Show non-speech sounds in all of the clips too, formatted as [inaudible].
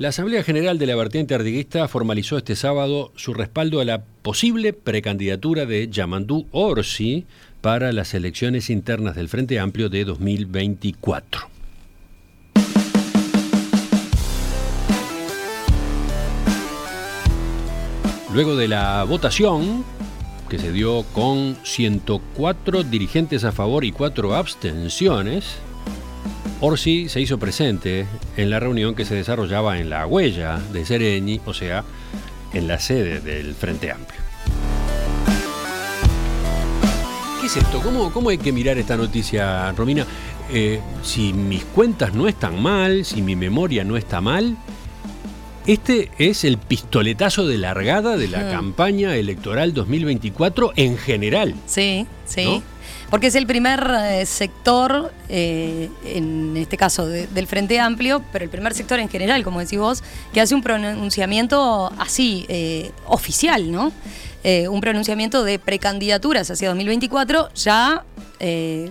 La Asamblea General de la Vertiente Artiguista formalizó este sábado su respaldo a la posible precandidatura de Yamandú Orsi para las elecciones internas del Frente Amplio de 2024. Luego de la votación, que se dio con 104 dirigentes a favor y 4 abstenciones, Orsi se hizo presente en la reunión que se desarrollaba en la huella de Sereñi, o sea, en la sede del Frente Amplio. ¿Qué es esto? ¿Cómo, cómo hay que mirar esta noticia, Romina? Eh, si mis cuentas no están mal, si mi memoria no está mal, este es el pistoletazo de largada de la campaña electoral 2024 en general. Sí, sí. Porque es el primer eh, sector, eh, en este caso del Frente Amplio, pero el primer sector en general, como decís vos, que hace un pronunciamiento así, eh, oficial, ¿no? Un pronunciamiento de precandidaturas hacia 2024, ya eh,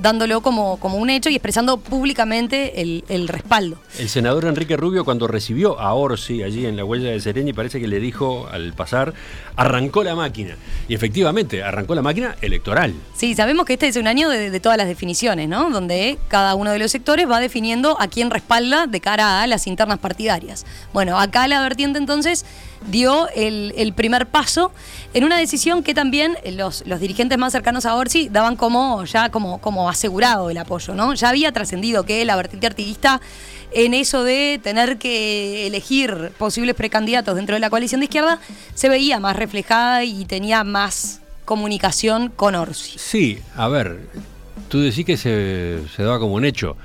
dándolo como, como un hecho y expresando públicamente el, respaldo. El senador Enrique Rubio cuando recibió a Orsi allí en la huella de Sereni parece que le dijo al pasar, arrancó la máquina. Y efectivamente, arrancó la máquina electoral. Sí, sabemos que este es un año de, todas las definiciones, ¿no? Donde cada uno de los sectores va definiendo a quién respalda de cara a las internas partidarias. Bueno, acá la vertiente entonces dio el, primer paso en una decisión que también los, los dirigentes más cercanos a Orsi daban como ya como, como asegurado el apoyo, ¿no? Ya había trascendido que la vertiente artiguista en eso de tener que elegir posibles precandidatos dentro de la coalición de izquierda se veía más reflejada y tenía más comunicación con Orsi. Sí, a ver, tú decís que se, se daba como un hecho.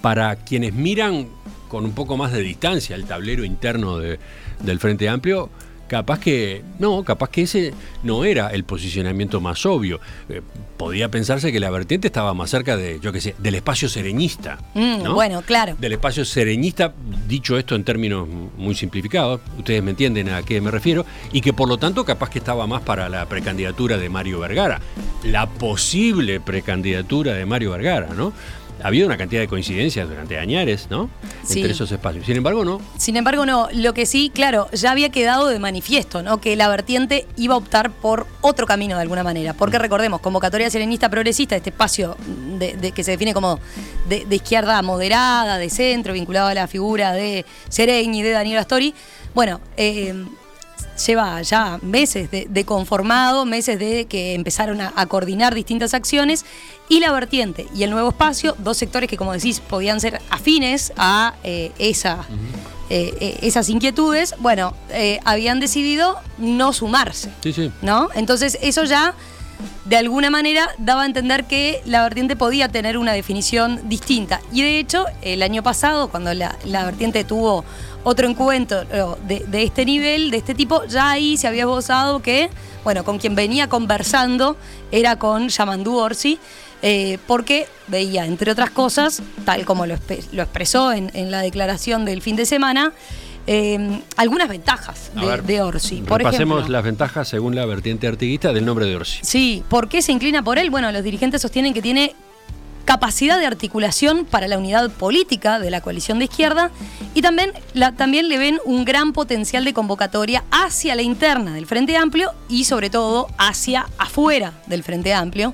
Para quienes miran con un poco más de distancia el tablero interno de, del Frente Amplio, capaz que no, capaz que ese no era el posicionamiento más obvio. Eh, podía pensarse que la vertiente estaba más cerca de, yo qué sé, del espacio sereñista. Mm, bueno, claro. Del espacio sereñista, dicho esto en términos muy simplificados, ustedes me entienden a qué me refiero, y que por lo tanto capaz que estaba más para la precandidatura de Mario Vergara, la posible precandidatura de Mario Vergara, ¿no? Ha habido una cantidad de coincidencias durante años, ¿no? Entre esos espacios. Sin embargo, no. Sin embargo, no. Lo que sí, claro, ya había quedado de manifiesto, ¿no? Que la vertiente iba a optar por otro camino de alguna manera. Porque mm. recordemos, convocatoria serenista progresista, este espacio de, que se define como de, izquierda moderada, de centro, vinculado a la figura de Sereni y de Daniel Astori. Bueno, eh, lleva ya meses de, conformado, meses de que empezaron a, coordinar distintas acciones y la vertiente y el nuevo espacio, dos sectores que como decís podían ser afines a eh, esa, eh, eh, esas inquietudes, bueno, habían decidido no sumarse. Sí, sí. ¿No? Entonces eso ya de alguna manera daba a entender que la vertiente podía tener una definición distinta. Y de hecho, el año pasado, cuando la, la vertiente tuvo otro encuentro de, este nivel, de este tipo, ya ahí se había esbozado que, bueno, con quien venía conversando era con Yamandú Orsi, eh, porque veía, entre otras cosas, tal como lo, expresó en, la declaración del fin de semana, eh, algunas ventajas de, Orsi. Por Repasemos las ventajas según la vertiente artiguista del nombre de Orsi. Sí, ¿por qué se inclina por él? Bueno, los dirigentes sostienen que tiene capacidad de articulación para la unidad política de la coalición de izquierda y también, también le ven un gran potencial de convocatoria hacia la interna del Frente Amplio y sobre todo hacia afuera del Frente Amplio,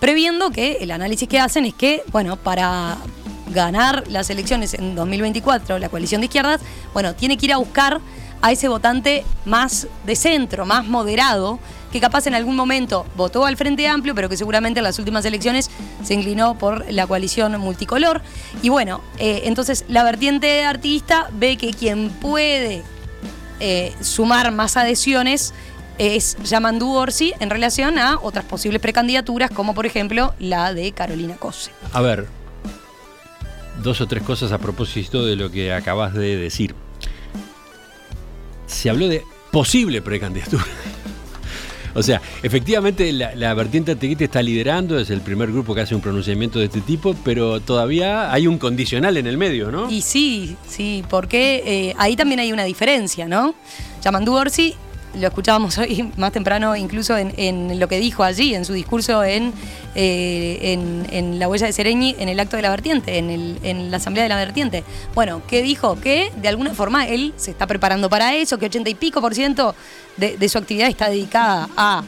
previendo que el análisis que hacen es que, bueno, para ganar las elecciones en 2024, la coalición de izquierdas, bueno, tiene que ir a buscar a ese votante más de centro, más moderado, que capaz en algún momento votó al Frente Amplio, pero que seguramente en las últimas elecciones se inclinó por la coalición multicolor. Y bueno, eh, entonces la vertiente artista ve que quien puede eh, sumar más adhesiones es Yamandú Orsi en relación a otras posibles precandidaturas, como por ejemplo la de Carolina Cose. A ver, dos o tres cosas a propósito de lo que acabas de decir. Se habló de posible precandidatura. [laughs] O sea, efectivamente la, vertiente artiguista está liderando, es el primer grupo que hace un pronunciamiento de este tipo, pero todavía hay un condicional en el medio, ¿no? Y sí, sí, porque eh, ahí también hay una diferencia, ¿no? Yamandú Orsi lo escuchábamos hoy [laughs] más temprano, incluso en, lo que dijo allí, en su discurso en, eh, en, la huella de Sereñi, en el acto de la vertiente, en, la asamblea de la vertiente. Bueno, ¿qué dijo? Que de alguna forma él se está preparando para eso, que 80 y pico por ciento de, su actividad está dedicada a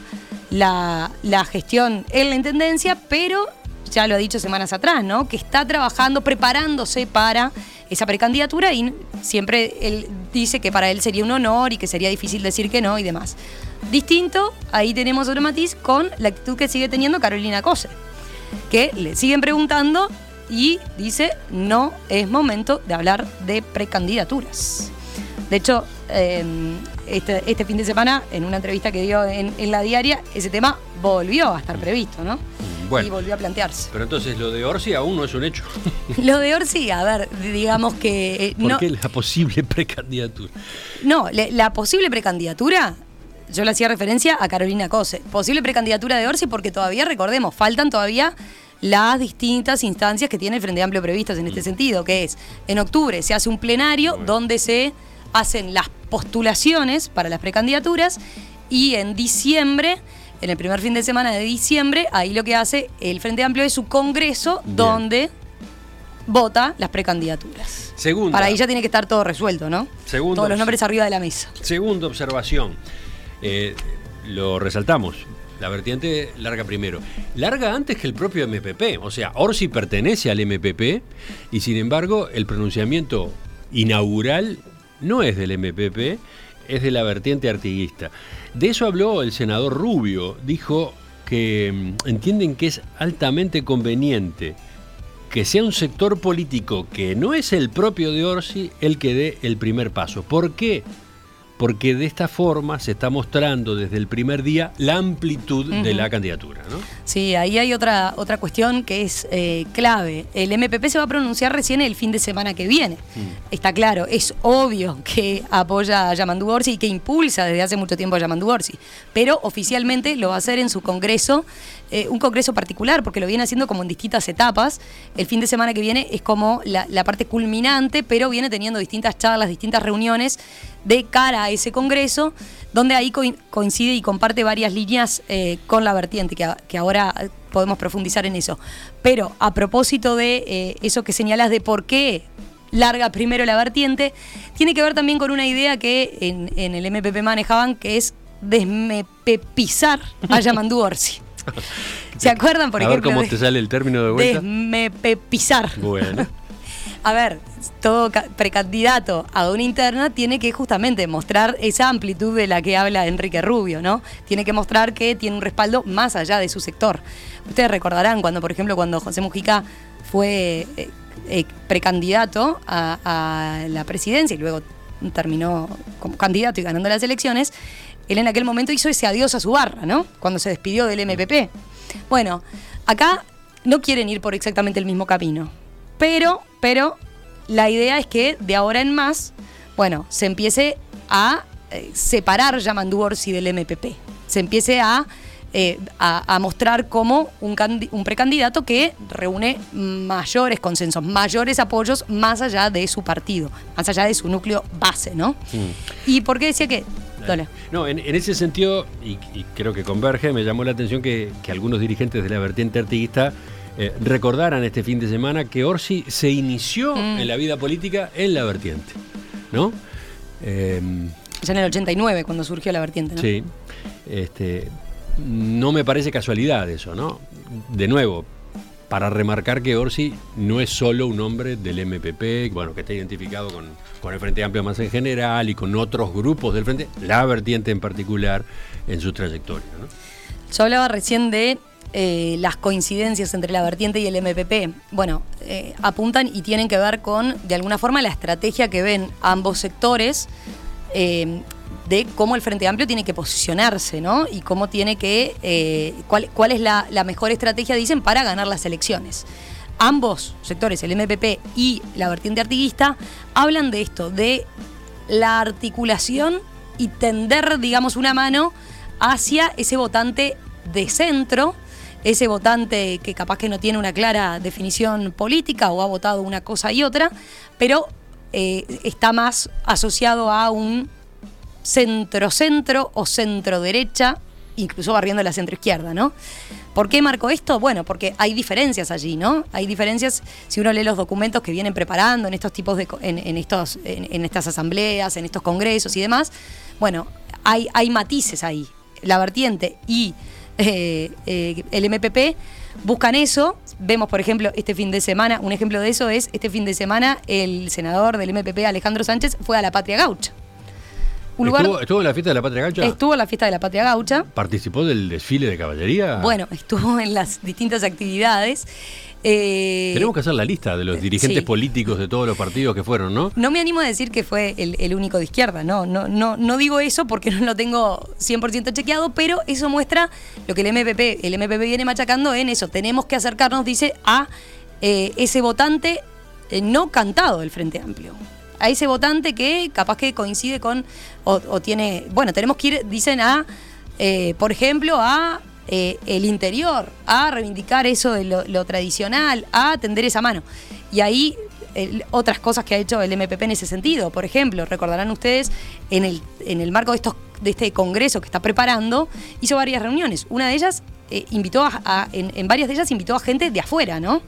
la gestión en la intendencia, pero ya lo ha dicho semanas atrás, ¿no? Que está trabajando, preparándose para esa precandidatura y siempre él dice que para él sería un honor y que sería difícil decir que no y demás. Distinto, ahí tenemos otro matiz con la actitud que sigue teniendo Carolina Cose, que le siguen preguntando y dice no es momento de hablar de precandidaturas. De hecho, em, este, este, fin de semana, en una entrevista que dio en, en la diaria, ese tema volvió a estar previsto, ¿no? y volvió a plantearse. Pero entonces lo de Orsi aún no es un hecho. [laughs] lo de Orsi, a ver, digamos que... Eh, ¿Por qué la posible precandidatura? No, la posible precandidatura yo le hacía referencia a Carolina Cose. Posible precandidatura de Orsi porque todavía, recordemos, faltan todavía las distintas instancias que tiene el Frente Amplio previstas en este mm. sentido, que es en octubre se hace un plenario donde se hacen las postulaciones para las precandidaturas y en diciembre en el primer fin de semana de diciembre, ahí lo que hace el Frente Amplio es su congreso donde vota las precandidaturas. Segundo. Para ahí ya tiene que estar todo resuelto, ¿no? Segundo, Todos los nombres arriba de la mesa. Segunda observación. Eh, lo resaltamos. La vertiente larga primero. Larga antes que el propio MPP. O sea, Orsi pertenece al MPP y sin embargo el pronunciamiento inaugural no es del MPP, es de la vertiente artiguista. De eso habló el senador Rubio. Dijo que mm, entienden que es altamente conveniente que sea un sector político que no es el propio de Orsi el que dé el primer paso. ¿Por qué? Porque de esta forma se está mostrando desde el primer día la amplitud de la candidatura. ¿no? Sí, ahí hay otra, otra cuestión que es eh, clave. El MPP se va a pronunciar recién el fin de semana que viene. Mm. Está claro, es obvio que apoya a Yamandu Orsi y que impulsa desde hace mucho tiempo a Yamandu Orsi, pero oficialmente lo va a hacer en su congreso eh, un congreso particular, porque lo viene haciendo como en distintas etapas. El fin de semana que viene es como la, parte culminante, pero viene teniendo distintas charlas, distintas reuniones de cara a ese congreso, donde ahí coincide y comparte varias líneas eh, con la vertiente, que, ahora podemos profundizar en eso. Pero a propósito de eh, eso que señalas de por qué larga primero la vertiente, tiene que ver también con una idea que en, en el MPP manejaban, que es desmepepizar a Yamandu Orsi. [laughs] ¿Se acuerdan, por ejemplo? A ver cómo te sale el término de vuelta. Desmepepizar. Bueno. A ver, todo precandidato a una interna tiene que justamente mostrar esa amplitud de la que habla Enrique Rubio, ¿no? Tiene que mostrar que tiene un respaldo más allá de su sector. Ustedes recordarán cuando, por ejemplo, cuando José Mujica fue eh, eh, precandidato a la presidencia y luego terminó como candidato y ganando las elecciones, él en aquel momento hizo ese adiós a su barra, ¿no? Cuando se despidió del MPP. Bueno, acá no quieren ir por exactamente el mismo camino. Pero, pero, la idea es que de ahora en más, bueno, se empiece a eh, separar Yamandu Orsi del MPP. Se empiece a, eh, a, mostrar como un, un, precandidato que reúne mayores consensos, mayores apoyos más allá de su partido, más allá de su núcleo base, ¿no? Mm. ¿Y por qué decía que no, en, ese sentido, y, creo que converge, me llamó la atención que, algunos dirigentes de la vertiente artiguista eh, recordaran este fin de semana que Orsi se inició mm. en la vida política en la vertiente, ¿no? Em, ya en el 89, cuando surgió la vertiente, ¿no? Sí. Este, no me parece casualidad eso, ¿no? De nuevo, para remarcar que Orsi no es solo un hombre del MPP, bueno, que está identificado con, el Frente Amplio más en general y con otros grupos del Frente, la vertiente en particular en su trayectoria. Yo hablaba recién de eh, las coincidencias entre la vertiente y el MPP. Bueno, eh, apuntan y tienen que ver con, de alguna forma, la estrategia que ven ambos sectores. Eh, de cómo el Frente Amplio tiene que posicionarse, ¿no? Y cómo tiene que, cuál, cuál, es la, mejor estrategia, dicen, para ganar las elecciones. Ambos sectores, el MPP y la vertiente artiguista, hablan de esto, de la articulación y tender, digamos, una mano hacia ese votante de centro, ese votante que capaz que no tiene una clara definición política o ha votado una cosa y otra, pero eh, está más asociado a un centro-centro o centro-derecha, incluso barriendo la centro-izquierda, ¿no? ¿Por qué marco esto? Bueno, porque hay diferencias allí, ¿no? Hay diferencias si uno lee los documentos que vienen preparando en estos tipos de en, estos en, estas asambleas, en estos congresos y demás. Bueno, hay, hay matices ahí. La vertiente y eh, eh, el MPP buscan eso. Vemos, por ejemplo, este fin de semana, un ejemplo de eso es este fin de semana el senador del MPP, Alejandro Sánchez, fue a la Patria Gaucha. ¿Estuvo, en la fiesta de la Patria Gaucha? Estuvo en la fiesta de la Patria Gaucha. ¿Participó del desfile de caballería? Bueno, [laughs] estuvo en las distintas actividades. Eh, Tenemos que hacer la lista de los dirigentes políticos de todos los partidos que fueron, ¿no? No me animo a decir que fue el, único de izquierda, no, no, no, no digo eso porque no lo tengo 100% chequeado, pero eso muestra lo que el MPP, el MPP viene machacando en eso. Tenemos que acercarnos, dice, a eh, ese votante eh, no cantado del Frente Amplio a ese votante que capaz que coincide con o, tiene, bueno, tenemos que ir, dicen a, por ejemplo, a eh, el interior, a reivindicar eso de lo, tradicional, a tender esa mano. Y ahí otras cosas que ha hecho el MPP en ese sentido. Por ejemplo, recordarán ustedes, en el, en el marco de, estos, de este congreso que está preparando, hizo varias reuniones. Una de ellas eh, invitó a, en, varias de ellas invitó a gente de afuera, ¿no?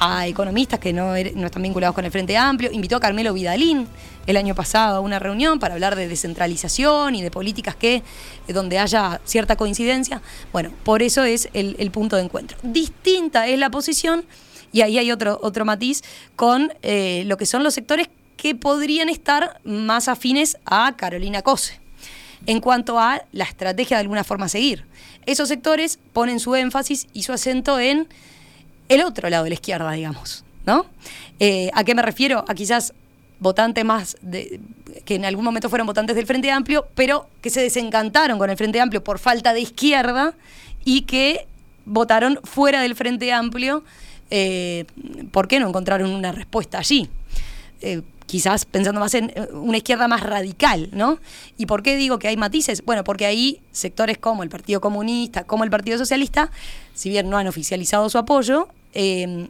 A economistas que no, er, no, están vinculados con el Frente Amplio. Invitó a Carmelo Vidalín el año pasado a una reunión para hablar de descentralización y de políticas que eh, donde haya cierta coincidencia. Bueno, por eso es el, punto de encuentro. Distinta es la posición, y ahí hay otro, otro matiz, con eh, lo que son los sectores que podrían estar más afines a Carolina Cose en cuanto a la estrategia de alguna forma seguir. Esos sectores ponen su énfasis y su acento en el otro lado de la izquierda, digamos, ¿no? Eh, ¿A qué me refiero? A quizás votantes más de, que en algún momento fueron votantes del Frente Amplio, pero que se desencantaron con el Frente Amplio por falta de izquierda y que votaron fuera del Frente Amplio. Eh, ¿Por qué no encontraron una respuesta allí? Eh, quizás pensando más en una izquierda más radical, ¿no? ¿Y por qué digo que hay matices? Bueno, porque ahí sectores como el Partido Comunista, como el Partido Socialista, si bien no han oficializado su apoyo, eh,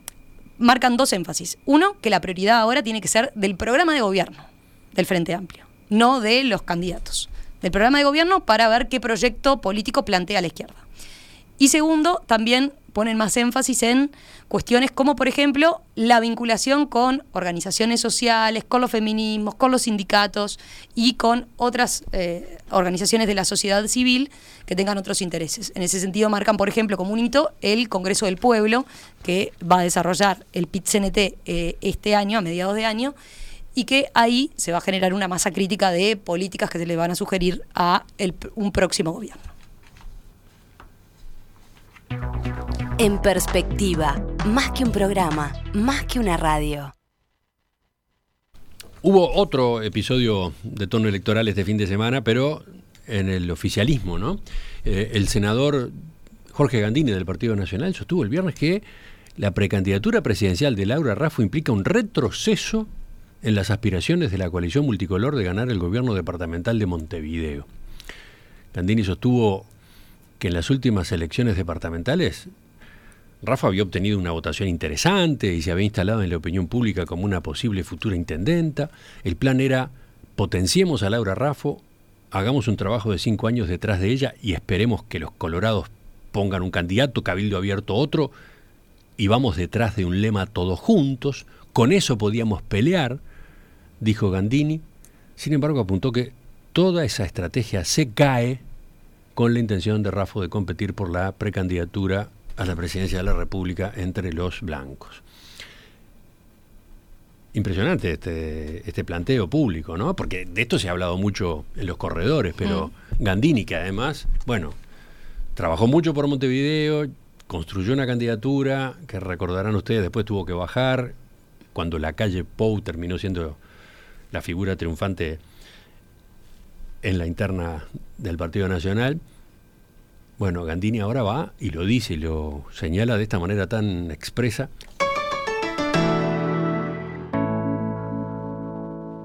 marcan dos énfasis. Uno, que la prioridad ahora tiene que ser del programa de gobierno del Frente Amplio, no de los candidatos. Del programa de gobierno para ver qué proyecto político plantea la izquierda. Y segundo, también ponen más énfasis en cuestiones como, por ejemplo, la vinculación con organizaciones sociales, con los feminismos, con los sindicatos y con otras eh, organizaciones de la sociedad civil que tengan otros intereses. En ese sentido, marcan, por ejemplo, como un hito el Congreso del Pueblo, que va a desarrollar el PIT-CNT eh, este año, a mediados de año, y que ahí se va a generar una masa crítica de políticas que se le van a sugerir a un próximo gobierno. En perspectiva, más que un programa, más que una radio. Hubo otro episodio de tono electoral este fin de semana, pero en el oficialismo, ¿no? Eh, el senador Jorge Gandini del Partido Nacional sostuvo el viernes que la precandidatura presidencial de Laura Raffo implica un retroceso en las aspiraciones de la coalición multicolor de ganar el gobierno departamental de Montevideo. Gandini sostuvo que en las últimas elecciones departamentales Rafa había obtenido una votación interesante y se había instalado en la opinión pública como una posible futura intendenta. El plan era potenciemos a Laura Raffo, hagamos un trabajo de cinco años detrás de ella y esperemos que los colorados pongan un candidato, Cabildo abierto otro, y vamos detrás de un lema todos juntos. Con eso podíamos pelear, dijo Gandini. Sin embargo, apuntó que toda esa estrategia se cae con la intención de Raffo de competir por la precandidatura a la presidencia de la República entre los blancos. Impresionante este, este planteo público, ¿no? Porque de esto se ha hablado mucho en los corredores, pero mm. Gandini, que además, bueno, trabajó mucho por Montevideo, construyó una candidatura que recordarán ustedes, después tuvo que bajar, cuando la calle Pou terminó siendo la figura triunfante en la interna del Partido Nacional. Bueno, Gandini ahora va y lo dice y lo señala de esta manera tan expresa.